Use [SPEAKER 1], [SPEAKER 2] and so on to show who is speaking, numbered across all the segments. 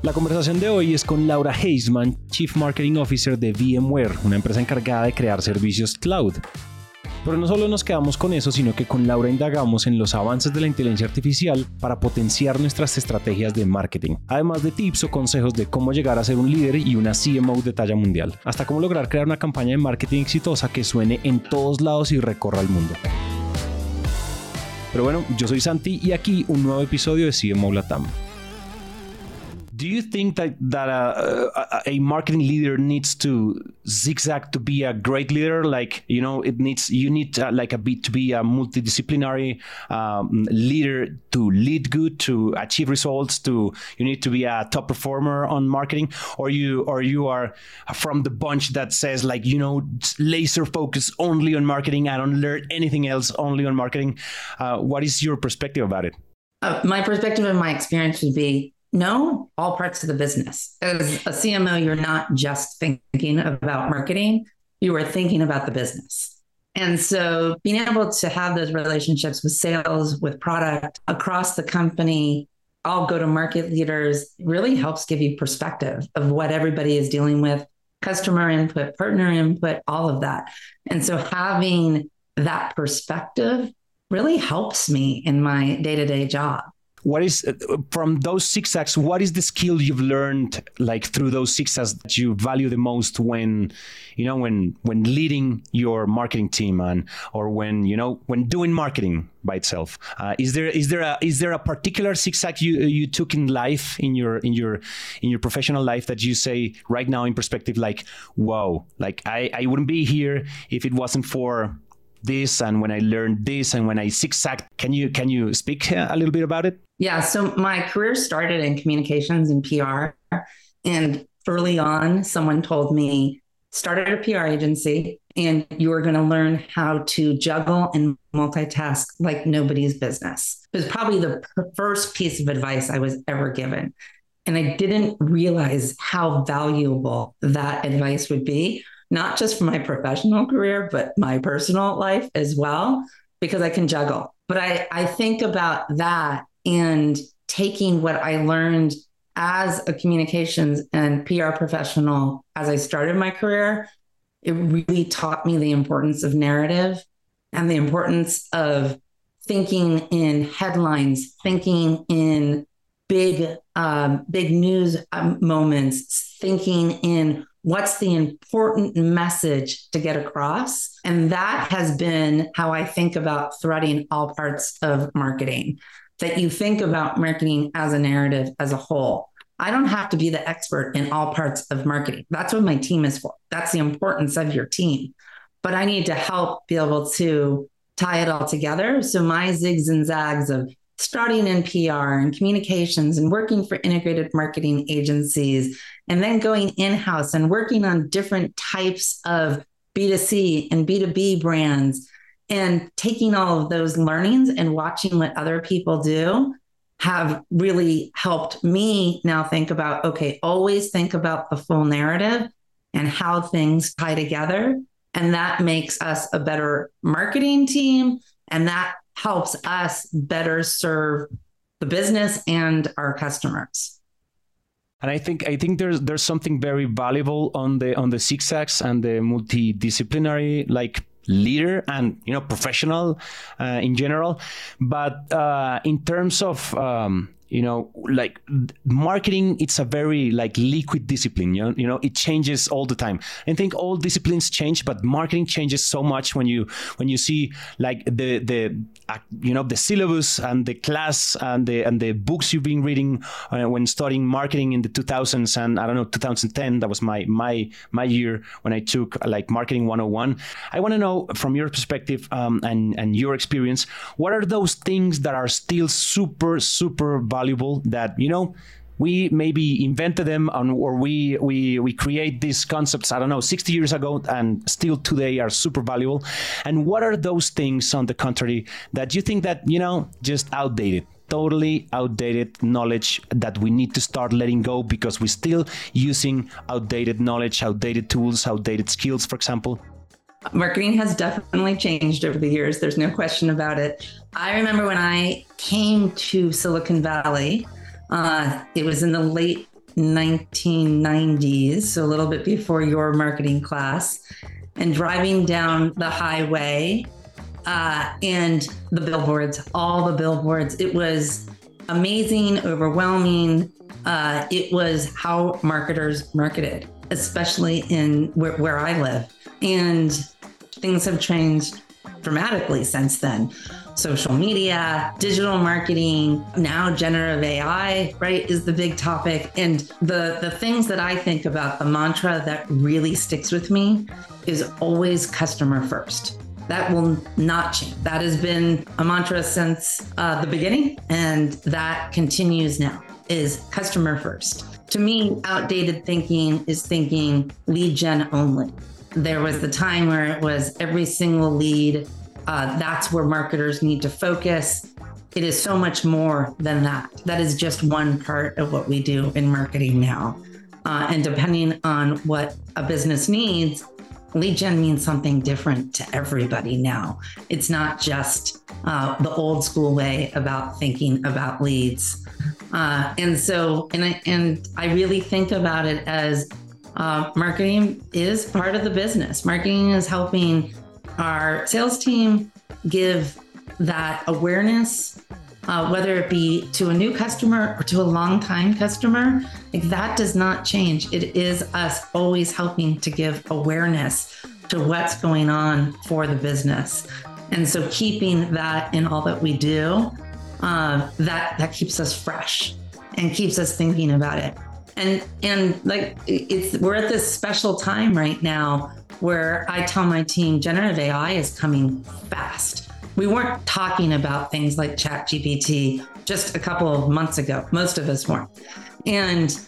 [SPEAKER 1] La conversación de hoy es con Laura Heisman, Chief Marketing Officer de VMware, una empresa encargada de crear servicios cloud. Pero no solo nos quedamos con eso, sino que con Laura indagamos en los avances de la inteligencia artificial para potenciar nuestras estrategias de marketing, además de tips o consejos de cómo llegar a ser un líder y una CMO de talla mundial, hasta cómo lograr crear una campaña de marketing exitosa que suene en todos lados y recorra el mundo. Pero bueno, yo soy Santi y aquí un nuevo episodio de CMO Latam. Do you think that that uh, a, a, marketing leader needs to zigzag to be a great leader? Like you know it needs you need uh, like a bit to be a multidisciplinary um, leader to lead good to achieve results to you need to be a top performer on marketing? Or you or you are from the bunch that says like you know laser focus only on marketing i don't learn anything else only on marketing? Uh, what is your perspective about it?
[SPEAKER 2] Uh, my perspective and my experience would be no, all parts of the business. As a CMO, you're not just thinking about marketing, you are thinking about the business. And so being able to have those relationships with sales, with product across the company, all go to market leaders really helps give you perspective of what everybody is dealing with, customer input, partner input, all of that. And so having that perspective really helps me in my day to day job
[SPEAKER 1] what is from those zigzags what is the skill you've learned like through those zigzags that you value the most when you know when when leading your marketing team and or when you know when doing marketing by itself uh, is there is there a is there a particular zigzag you you took in life in your in your in your professional life that you say right now in perspective like whoa like i i wouldn't be here if it wasn't for this and when I learned this and when I zigzagged. Can you can you speak a little bit about it?
[SPEAKER 2] Yeah. So my career started in communications and PR. And early on, someone told me, started a PR agency and you are going to learn how to juggle and multitask like nobody's business. It was probably the first piece of advice I was ever given. And I didn't realize how valuable that advice would be not just for my professional career, but my personal life as well, because I can juggle. But I, I think about that and taking what I learned as a communications and PR professional as I started my career, it really taught me the importance of narrative and the importance of thinking in headlines, thinking in big, um, big news um, moments, thinking in What's the important message to get across? And that has been how I think about threading all parts of marketing, that you think about marketing as a narrative as a whole. I don't have to be the expert in all parts of marketing. That's what my team is for. That's the importance of your team. But I need to help be able to tie it all together. So my zigs and zags of starting in PR and communications and working for integrated marketing agencies, and then going in house and working on different types of B2C and B2B brands, and taking all of those learnings and watching what other people do have really helped me now think about okay, always think about the full narrative and how things tie together. And that makes us a better marketing team. And that helps us better serve the business and our customers.
[SPEAKER 1] And I think I think there's there's something very valuable on the on the zigzags and the multidisciplinary like leader and you know professional uh, in general, but uh, in terms of um, you know like marketing it's a very like liquid discipline you know, you know it changes all the time. I think all disciplines change but marketing changes so much when you when you see like the the uh, you know the syllabus and the class and the and the books you've been reading uh, when studying marketing in the 2000s and i don't know 2010 that was my my my year when i took like marketing 101 i want to know from your perspective um, and and your experience what are those things that are still super super valuable valuable that you know we maybe invented them or we we we create these concepts i don't know 60 years ago and still today are super valuable. And what are those things on the contrary that you think that you know just outdated totally outdated knowledge that we need to start letting go because we're still using outdated knowledge outdated tools outdated skills for example
[SPEAKER 2] Marketing has definitely changed over the years. There's no question about it. I remember when I came to Silicon Valley, uh, it was in the late 1990s, so a little bit before your marketing class, and driving down the highway uh, and the billboards, all the billboards. It was amazing, overwhelming. Uh, it was how marketers marketed, especially in where, where I live. And things have changed dramatically since then social media, digital marketing, now generative AI, right, is the big topic. And the the things that I think about, the mantra that really sticks with me is always customer first. That will not change. That has been a mantra since uh, the beginning, and that continues now. Is customer first. To me, outdated thinking is thinking lead gen only. There was the time where it was every single lead uh, that's where marketers need to focus. It is so much more than that. That is just one part of what we do in marketing now. Uh, and depending on what a business needs, lead gen means something different to everybody now. It's not just uh, the old school way about thinking about leads. Uh, and so, and I, and I really think about it as uh, marketing is part of the business. Marketing is helping our sales team give that awareness, uh, whether it be to a new customer or to a long-time customer, like that does not change. It is us always helping to give awareness to what's going on for the business. And so keeping that in all that we do, uh, that that keeps us fresh and keeps us thinking about it. And and like it's we're at this special time right now where I tell my team generative AI is coming fast. We weren't talking about things like ChatGPT just a couple of months ago. Most of us weren't. And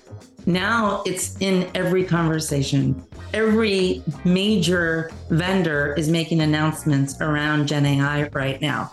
[SPEAKER 2] now it's in every conversation. Every major vendor is making announcements around Gen AI right now.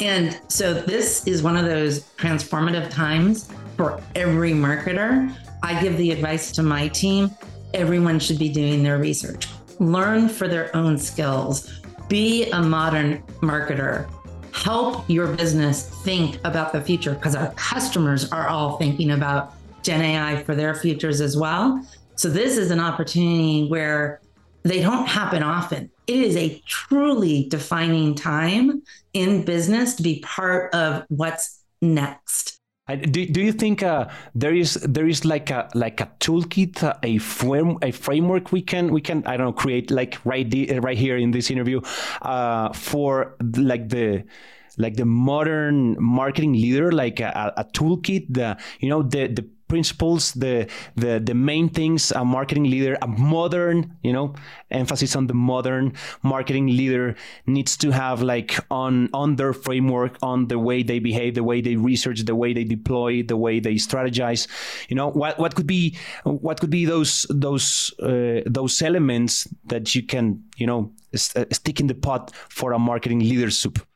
[SPEAKER 2] And so this is one of those transformative times for every marketer. I give the advice to my team everyone should be doing their research learn for their own skills, be a modern marketer, help your business think about the future because our customers are all thinking about Gen AI for their futures as well. So, this is an opportunity where they don't happen often. It is a truly defining time in business to be part of what's next.
[SPEAKER 1] Do, do you think uh, there is there is like a like a toolkit, uh, a frame a framework we can we can I don't know create like right de- right here in this interview uh, for like the like the modern marketing leader, like a, a toolkit, the you know the the principles, the the the main things a marketing leader, a modern, you know, emphasis on the modern marketing leader needs to have like on on their framework, on the way they behave, the way they research, the way they deploy, the way they strategize. You know, what what could be what could be those those uh, those elements that you can you know st- stick in the pot for a marketing leader soup.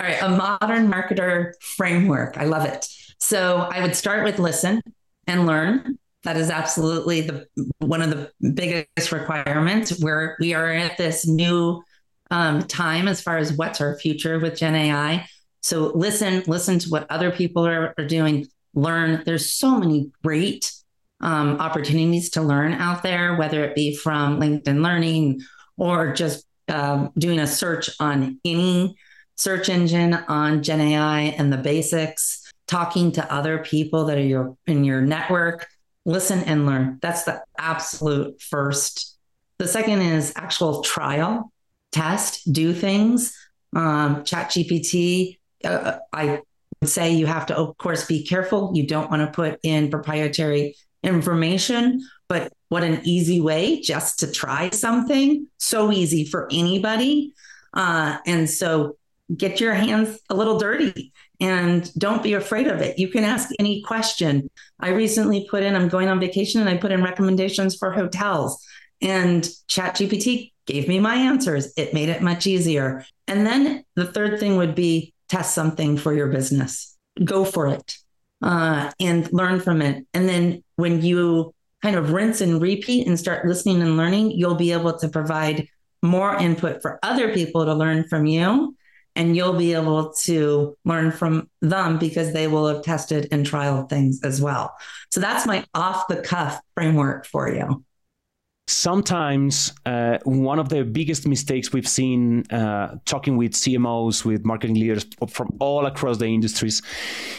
[SPEAKER 2] All right, a modern marketer framework. I love it. So I would start with listen and learn. That is absolutely the one of the biggest requirements. Where we are at this new um, time as far as what's our future with Gen AI. So listen, listen to what other people are, are doing. Learn. There's so many great um, opportunities to learn out there, whether it be from LinkedIn Learning or just um, doing a search on any search engine on Gen AI and the basics talking to other people that are your in your network. Listen and learn. That's the absolute first. The second is actual trial test do things. Um, chat gpt uh, i would say you have to of course be careful. You don't want to put in proprietary information but what an easy way just to try something. So easy for anybody. Uh, and so get your hands a little dirty and don't be afraid of it. You can ask any question. I recently put in, I'm going on vacation and I put in recommendations for hotels and ChatGPT gave me my answers. It made it much easier. And then the third thing would be test something for your business. Go for it uh, and learn from it. And then when you kind of rinse and repeat and start listening and learning, you'll be able to provide more input for other people to learn from you and you'll be able to learn from them because they will have tested and trialed things as well. So that's my off the cuff framework for you
[SPEAKER 1] sometimes uh, one of the biggest mistakes we've seen uh, talking with CMOs, with marketing leaders from all across the industries,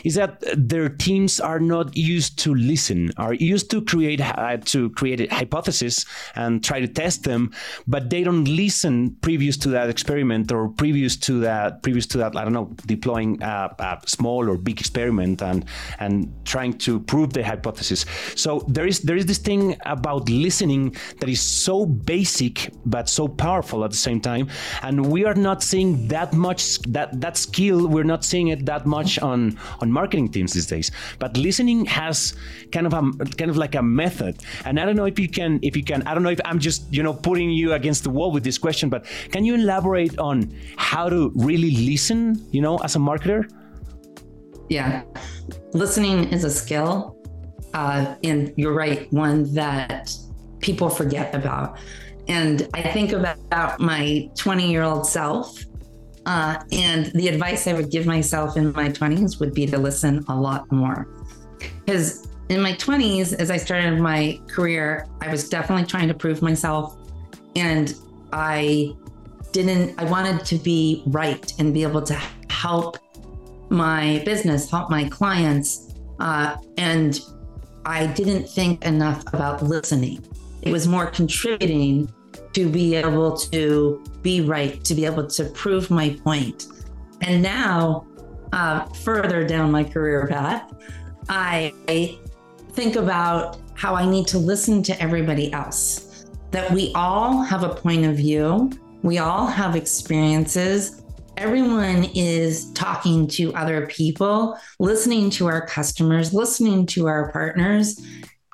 [SPEAKER 1] is that their teams are not used to listen, are used to create uh, to create a hypothesis and try to test them, but they don't listen previous to that experiment or previous to that previous to that I don't know deploying a, a small or big experiment and and trying to prove the hypothesis. So there is there is this thing about listening that is so basic but so powerful at the same time. And we are not seeing that much that that skill we're not seeing it that much on on marketing teams these days. But listening has kind of a kind of like a method. And i don't know if you can if you can i don't know if i'm just you know putting you against the wall with this question but can you elaborate on how to really listen you know as a marketer?
[SPEAKER 2] Yeah. Listening is a skill uh, and you're right one that people forget about. And I think about my 20 year old self. Uh, and the advice I would give myself in my 20s would be to listen a lot more. Because in my 20s, as I started my career, I was definitely trying to prove myself. And I didn't, I wanted to be right and be able to help my business, help my clients. Uh, and I didn't think enough about listening. It was more contributing to be able to be right, to be able to prove my point. And now, uh, further down my career path, I think about how I need to listen to everybody else, that we all have a point of view, we all have experiences. Everyone is talking to other people, listening to our customers, listening to our partners.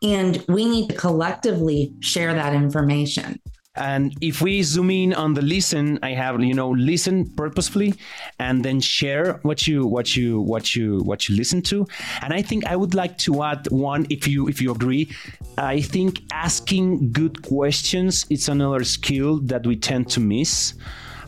[SPEAKER 2] And we need to collectively share that information.
[SPEAKER 1] And if we zoom in on the listen, I have you know listen purposefully, and then share what you what you what you what you listen to. And I think I would like to add one, if you if you agree. I think asking good questions is another skill that we tend to miss.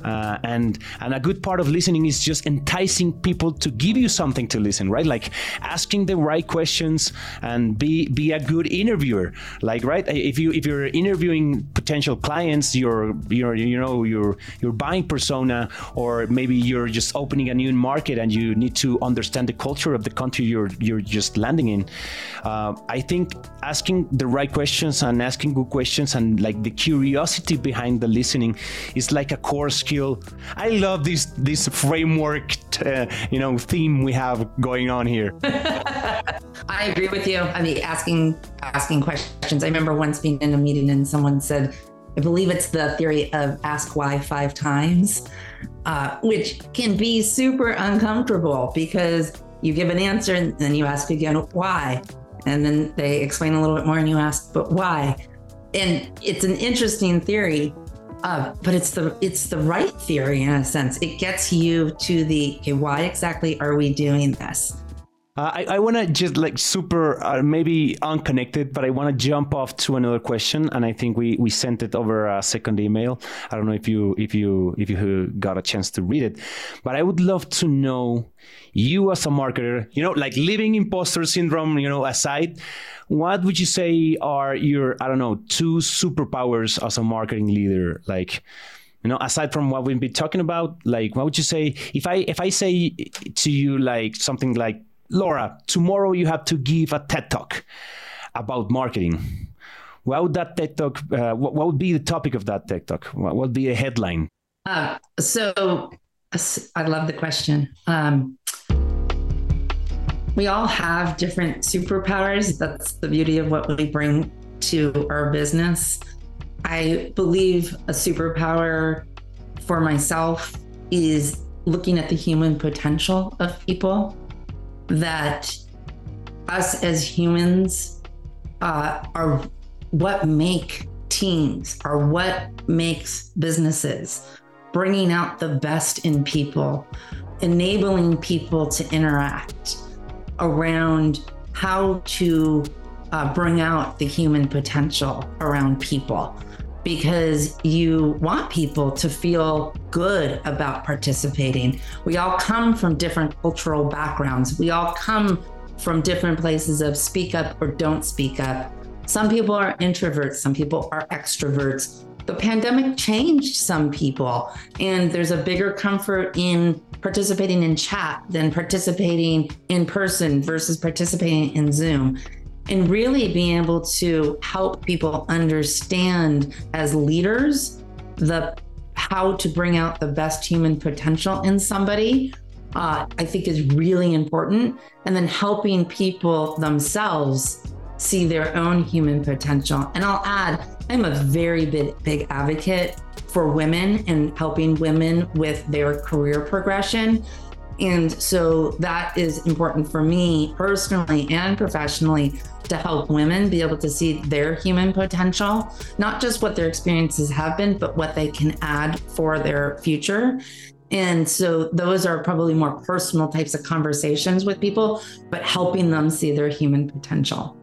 [SPEAKER 1] Uh, and and a good part of listening is just enticing people to give you something to listen, right? Like asking the right questions and be be a good interviewer. Like right, if you if you're interviewing potential clients, you're you're you know you're you're buying persona, or maybe you're just opening a new market and you need to understand the culture of the country you're you're just landing in. Uh, I think asking the right questions and asking good questions and like the curiosity behind the listening is like a core skill I love this this framework, uh, you know, theme we have going on here.
[SPEAKER 2] I agree with you. I mean, asking asking questions. I remember once being in a meeting and someone said, I believe it's the theory of ask why five times, uh, which can be super uncomfortable because you give an answer and then you ask again why, and then they explain a little bit more and you ask, but why? And it's an interesting theory uh, but it's the it's the right theory in a sense. It gets you to the okay, why exactly are we doing this?
[SPEAKER 1] Uh, I, I want to just like super, uh, maybe unconnected, but I want to jump off to another question, and I think we we sent it over a second email. I don't know if you if you if you got a chance to read it, but I would love to know you as a marketer, you know, like living imposter syndrome, you know, aside, what would you say are your, I don't know, two superpowers as a marketing leader? Like, you know, aside from what we've been talking about, like, what would you say if I if I say to you like something like, Laura, tomorrow you have to give a TED talk about marketing. What would that TED talk? Uh, what, what, would be the topic of that TED talk? What would be a headline?
[SPEAKER 2] Uh, so, I love the question. Um, we all have different superpowers. That's the beauty of what we bring to our business. I believe a superpower for myself is looking at the human potential of people, that us as humans uh, are what make teams, are what makes businesses, bringing out the best in people, enabling people to interact around how to uh, bring out the human potential around people. Because you want people to feel good about participating. We all come from different cultural backgrounds. We all come from different places of speak up or don't speak up. Some people are introverts, some people are extroverts. The pandemic changed some people, and there's a bigger comfort in participating in chat than participating in person versus participating in Zoom and really being able to help people understand as leaders the how to bring out the best human potential in somebody uh, i think is really important. And then helping people themselves see their own human potential. And i'll add i'm a very big big advocate for women and helping women with their career progression and so that is important for me personally and professionally to help women be able to see their human potential, not just what their experiences have been, but what they can add for their future. And so those are probably more personal types of conversations with people, but helping them see their human potential.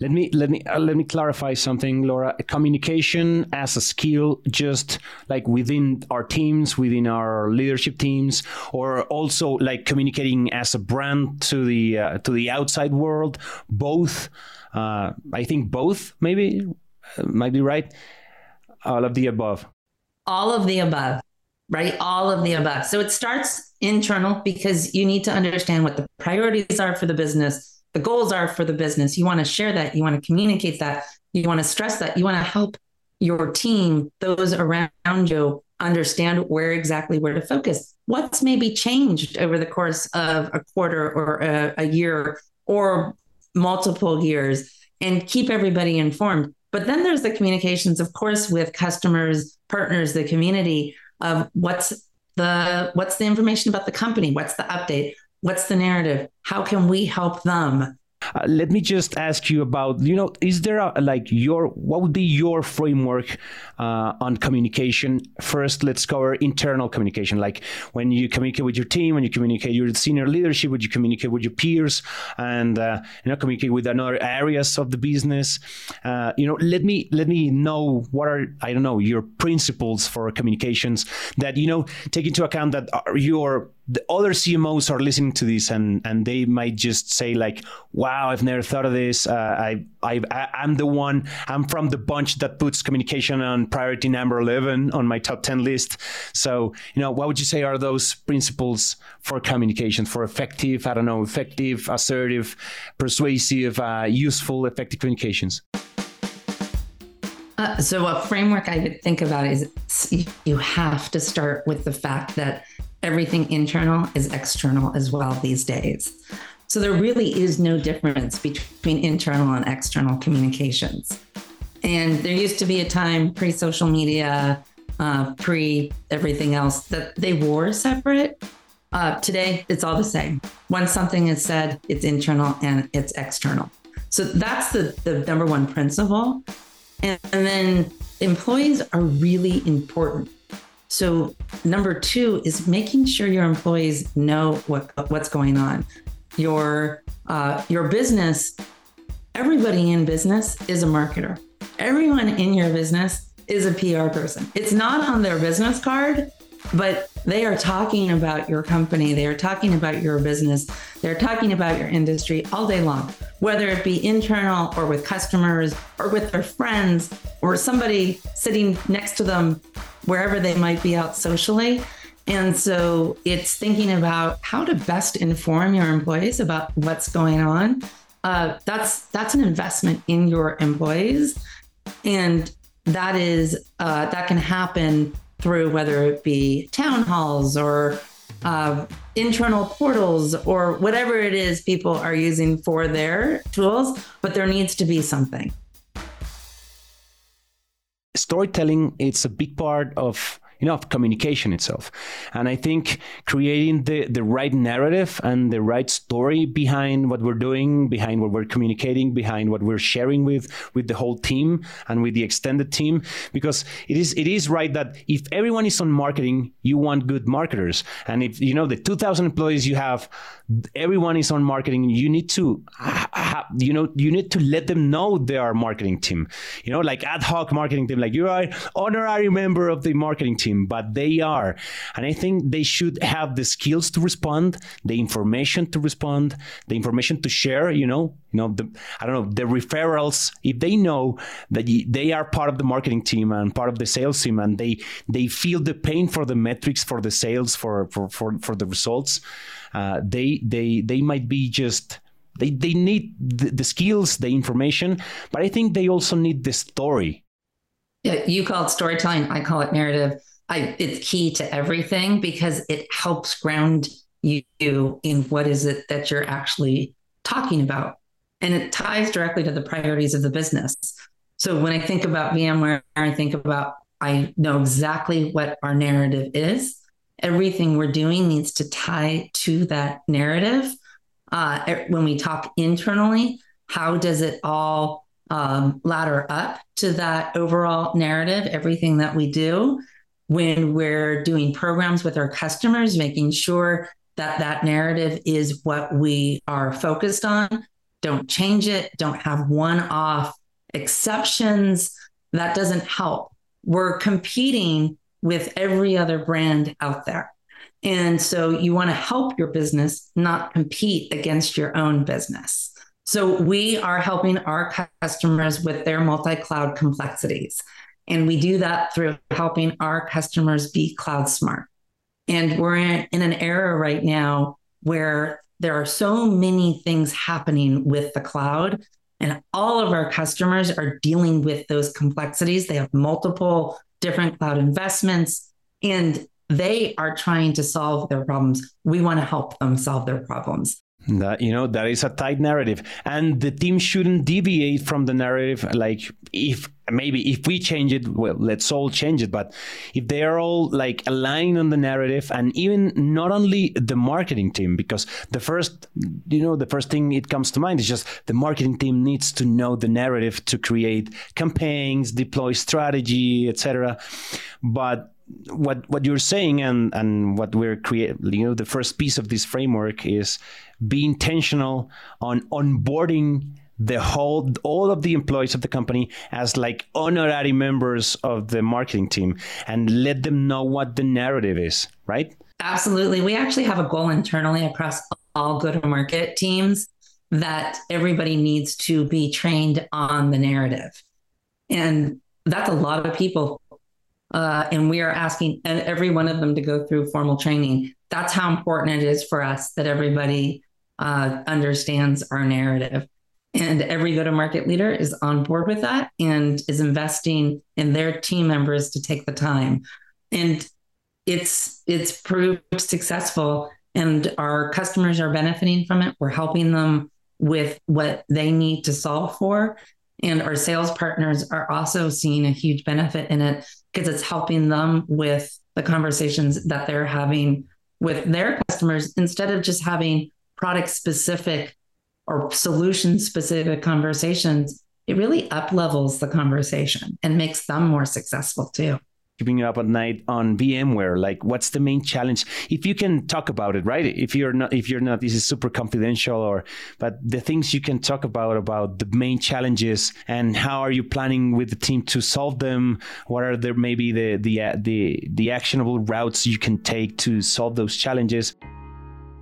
[SPEAKER 1] Let me let me uh, let me clarify something, Laura. Communication as a skill, just like within our teams, within our leadership teams, or also like communicating as a brand to the uh, to the outside world. Both, uh, I think, both maybe uh, might be right. All of the above.
[SPEAKER 2] All of the above, right? All of the above. So it starts internal because you need to understand what the priorities are for the business the goals are for the business. You want to share that. You want to communicate that. You want to stress that. You want to help your team, those around you, understand where exactly where to focus. What's maybe changed over the course of a quarter or a, a year or multiple years and keep everybody informed. But then there's the communications, of course, with customers, partners, the community of what's the what's the information about the company, what's the update, What's the narrative? How can we help them?
[SPEAKER 1] Uh, let me just ask you about you know is there a, like your what would be your framework uh, on communication first let's cover internal communication like when you communicate with your team when you communicate your senior leadership when you communicate with your peers and uh, you know communicate with other areas of the business uh, you know let me let me know what are i don't know your principles for communications that you know take into account that your the other CMOs are listening to this and and they might just say like, "Wow, I've never thought of this. Uh, I I I'm the one. I'm from the bunch that puts communication on priority number eleven on my top ten list." So you know, what would you say are those principles for communication for effective? I don't know, effective, assertive, persuasive, uh, useful, effective communications.
[SPEAKER 2] Uh, so a framework I would think about is you have to start with the fact that everything internal is external as well these days. So there really is no difference between internal and external communications. And there used to be a time pre social media, uh, pre everything else that they were separate. Uh, today, it's all the same. Once something is said, it's internal and it's external. So that's the, the number one principle. And, and then employees are really important so number two is making sure your employees know what what's going on. Your uh, your business, everybody in business is a marketer. Everyone in your business is a PR person. It's not on their business card, but they are talking about your company. They are talking about your business. They're talking about your industry all day long, whether it be internal or with customers or with their friends or somebody sitting next to them wherever they might be out socially. And so it's thinking about how to best inform your employees about what's going on. Uh, that's that's an investment in your employees, and that is uh, that can happen through whether it be town halls or uh, internal portals or whatever it is people are using for their tools. But there needs to be something
[SPEAKER 1] storytelling it's a big part of you know of communication itself. And i think creating the the right narrative and the right story behind what we're doing behind what we're communicating behind what we're sharing with with the whole team and with the extended team. Because it is it is right that if everyone is on marketing you want good marketers. And if you know the 2000 employees you have everyone is on marketing. You need to you know you need to let them know they are marketing team. You know like ad hoc marketing team like you are honorary member of the marketing team but they are. And i think they should have the skills to respond the information to respond the information to share you know you know the i don't know the referrals. If they know that they are part of the marketing team and part of the sales team and they they feel the pain for the metrics for the sales for for for, for the results uh, they they they might be just they, they need the, the skills, the information, but I think they also need the story.
[SPEAKER 2] Yeah, you call it storytelling. I call it narrative. I, it's key to everything because it helps ground you in what is it that you're actually talking about. And it ties directly to the priorities of the business. So when I think about VMware, I think about, I know exactly what our narrative is everything we're doing needs to tie to that narrative. Uh, when we talk internally, how does it all um, ladder up to that overall narrative? Everything that we do when we're doing programs with our customers, making sure that that narrative is what we are focused on. Don't change it. Don't have one off exceptions. That doesn't help. We're competing with every other brand out there. And so you want to help your business, not compete against your own business. So we are helping our customers with their multi cloud complexities. And we do that through helping our customers be cloud smart. And we're in, in an era right now where there are so many things happening with the cloud and all of our customers are dealing with those complexities. They have multiple different cloud investments, and they are trying to solve their problems. We want to help them solve their problems.
[SPEAKER 1] That you know that is a tight narrative, and the team shouldn't deviate from the narrative. Like if maybe if we change it, well, let's all change it. But if they are all like aligned on the narrative, and even not only the marketing team, because the first you know the first thing it comes to mind is just the marketing team needs to know the narrative to create campaigns, deploy strategy, etc. But what what you're saying and and what we're creating you know the first piece of this framework is be intentional on onboarding the whole all of the employees of the company as like honorary members of the marketing team and let them know what the narrative is right
[SPEAKER 2] absolutely we actually have a goal internally across all go to market teams that everybody needs to be trained on the narrative and that's a lot of people uh, and we are asking every one of them to go through formal training. That's how important it is for us that everybody uh, understands our narrative. And every go to market leader is on board with that and is investing in their team members to take the time. And it's it's proved successful and our customers are benefiting from it. We're helping them with what they need to solve for. And our sales partners are also seeing a huge benefit in it because it's helping them with the conversations that they're having with their customers instead of just having product specific or solution specific conversations. It really up levels the conversation and makes them more successful too
[SPEAKER 1] keeping you up at night on VMware? Like, what's the main challenge? If you can talk about it, right? If you're not, if you're not, this is super confidential, or but the things you can talk about about the main challenges and how are you planning with the team to solve them? What are there maybe the the the the actionable routes you can take to solve those challenges?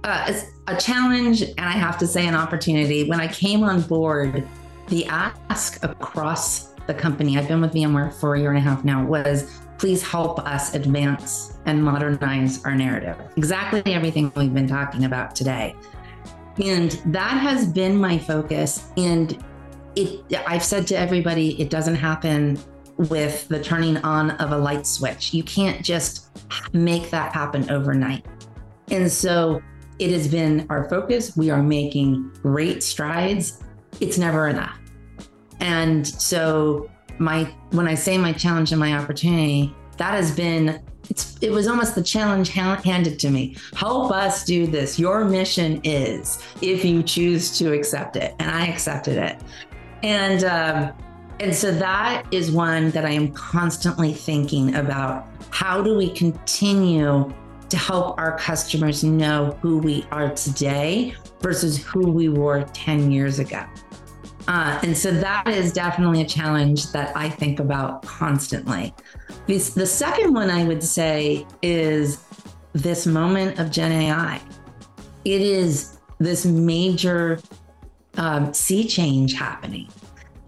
[SPEAKER 2] Uh, a challenge, and I have to say, an opportunity. When I came on board, the ask across the company, I've been with VMware for a year and a half now, was please help us advance and modernize our narrative. Exactly everything we've been talking about today. And that has been my focus. And it, I've said to everybody, it doesn't happen with the turning on of a light switch. You can't just make that happen overnight. And so it has been our focus. We are making great strides. It's never enough. And so my when I say my challenge and my opportunity, that has been it's it was almost the challenge handed to me help us do this your mission is if you choose to accept it and i accepted it and um, and so that is one that i am constantly thinking about how do we continue to help our customers know who we are today versus who we were 10 years ago uh, and so that is definitely a challenge that I think about constantly. The second one I would say is this moment of Gen AI. It is this major um, sea change happening,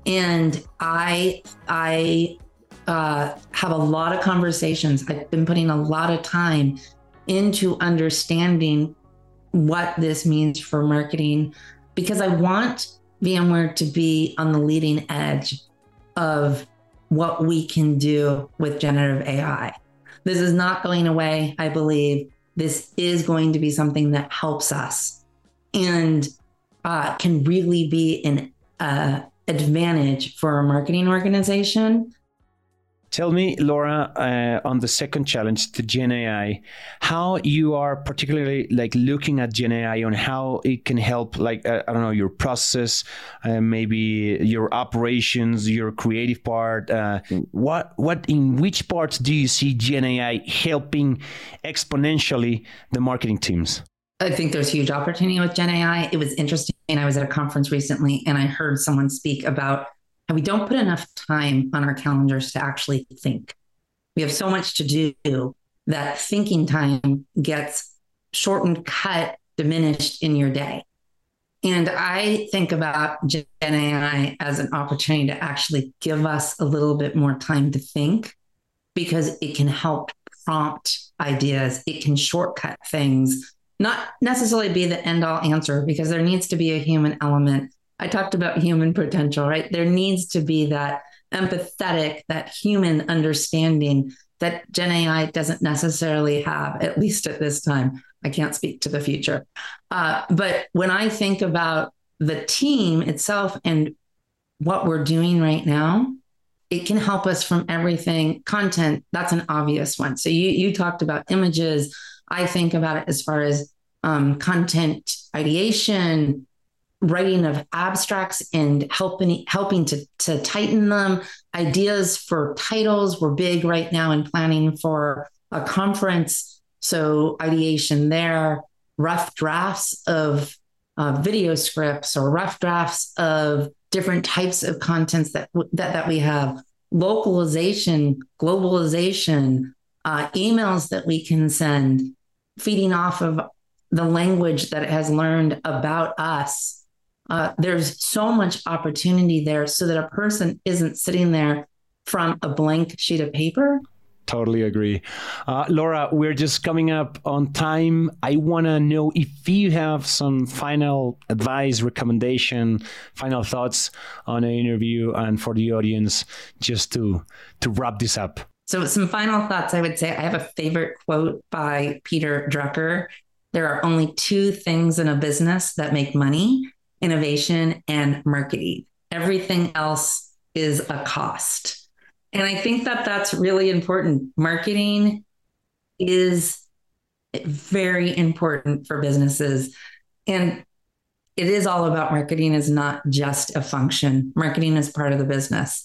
[SPEAKER 2] and I I uh, have a lot of conversations. I've been putting a lot of time into understanding what this means for marketing because I want VMware to be on the leading edge of what we can do with generative AI. This is not going away, I believe. This is going to be something that helps us and uh, can really be an uh, advantage for a marketing organization
[SPEAKER 1] Tell me, Laura, uh, on the second challenge, the Gen AI, how you are particularly like looking at Gen AI on how it can help, like uh, I don't know, your process, uh, maybe your operations, your creative part. Uh, what, what, in which parts do you see Gen AI helping exponentially the marketing teams?
[SPEAKER 2] I think there's huge opportunity with Gen AI. It was interesting. I was at a conference recently, and I heard someone speak about and we don't put enough time on our calendars to actually think. We have so much to do that thinking time gets shortened, cut, diminished in your day. And I think about Gen AI as an opportunity to actually give us a little bit more time to think because it can help prompt ideas, it can shortcut things, not necessarily be the end all answer because there needs to be a human element I talked about human potential, right? There needs to be that empathetic, that human understanding that Gen AI doesn't necessarily have, at least at this time. I can't speak to the future. Uh, but when I think about the team itself and what we're doing right now, it can help us from everything. Content, that's an obvious one. So you you talked about images. I think about it as far as um, content ideation, writing of abstracts and helping helping to to tighten them. Ideas for titles were big right now in planning for a conference. So ideation there, rough drafts of uh, video scripts or rough drafts of different types of contents that that, that we have, localization, globalization, uh, emails that we can send, feeding off of the language that it has learned about us uh, there's so much opportunity there so that a person isn't sitting there from a blank sheet of paper
[SPEAKER 1] totally agree. Uh, Laura, we're just coming up on time. I want to know if you have some final advice, recommendation, final thoughts on an interview and for the audience just to to wrap this up.
[SPEAKER 2] So some final thoughts I would say I have a favorite quote by Peter Drucker. There are only two things in a business that make money, innovation, and marketing. Everything else is a cost. And I think that that's really important. Marketing is very important for businesses. And it is all about marketing is not just a function. Marketing is part of the business.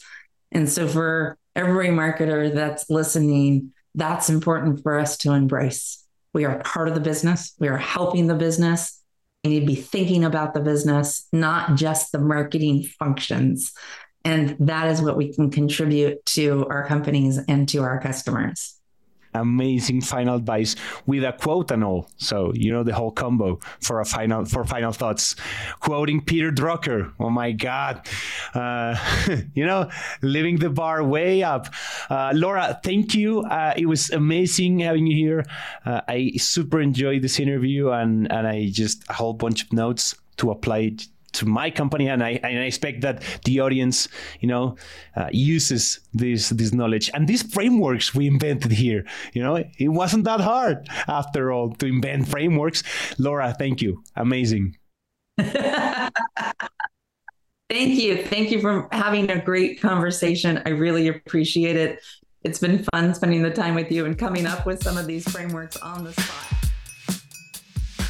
[SPEAKER 2] And so for every marketer that's listening, that's important for us to embrace. We are part of the business. We are helping the business. You need to be thinking about the business, not just the marketing functions. And that is what we can contribute to our companies and to our customers
[SPEAKER 1] amazing final advice with a quote and all. So you know the whole combo for a final for final thoughts. Quoting Peter Drucker. Oh my God, uh, you know, living the bar way up. Uh, Laura, thank you. Uh, it was amazing having you here. Uh, I super enjoyed this interview and and I just a whole bunch of notes to apply to my company, and I, and I expect that the audience, you know, uh, uses this this knowledge and these frameworks we invented here. You know, it wasn't that hard after all to invent frameworks. Laura, thank you, amazing.
[SPEAKER 2] Thank you. Thank you for having a great conversation. I really appreciate it. It's been fun spending the time with you and coming up with some of these frameworks on the spot.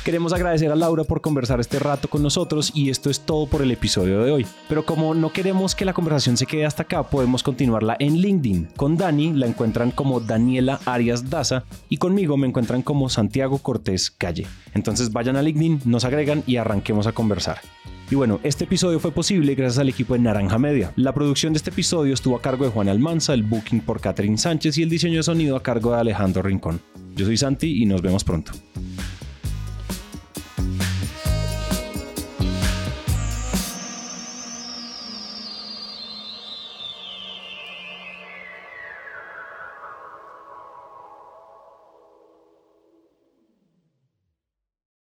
[SPEAKER 1] Queremos agradecer a Laura por conversar este rato con nosotros y esto es todo por el episodio de hoy. Pero como no queremos que la conversación se quede hasta acá, podemos continuarla en LinkedIn. Con Dani la encuentran como Daniela Arias Daza y conmigo me encuentran como Santiago Cortés Calle. Entonces vayan a LinkedIn, nos agregan y arranquemos a conversar. Y bueno, este episodio fue posible gracias al equipo de Naranja Media. La producción de este episodio estuvo a cargo de Juan Almanza, el booking por Catherine Sánchez y el diseño de sonido a cargo de Alejandro Rincón. Yo soy Santi y nos vemos pronto.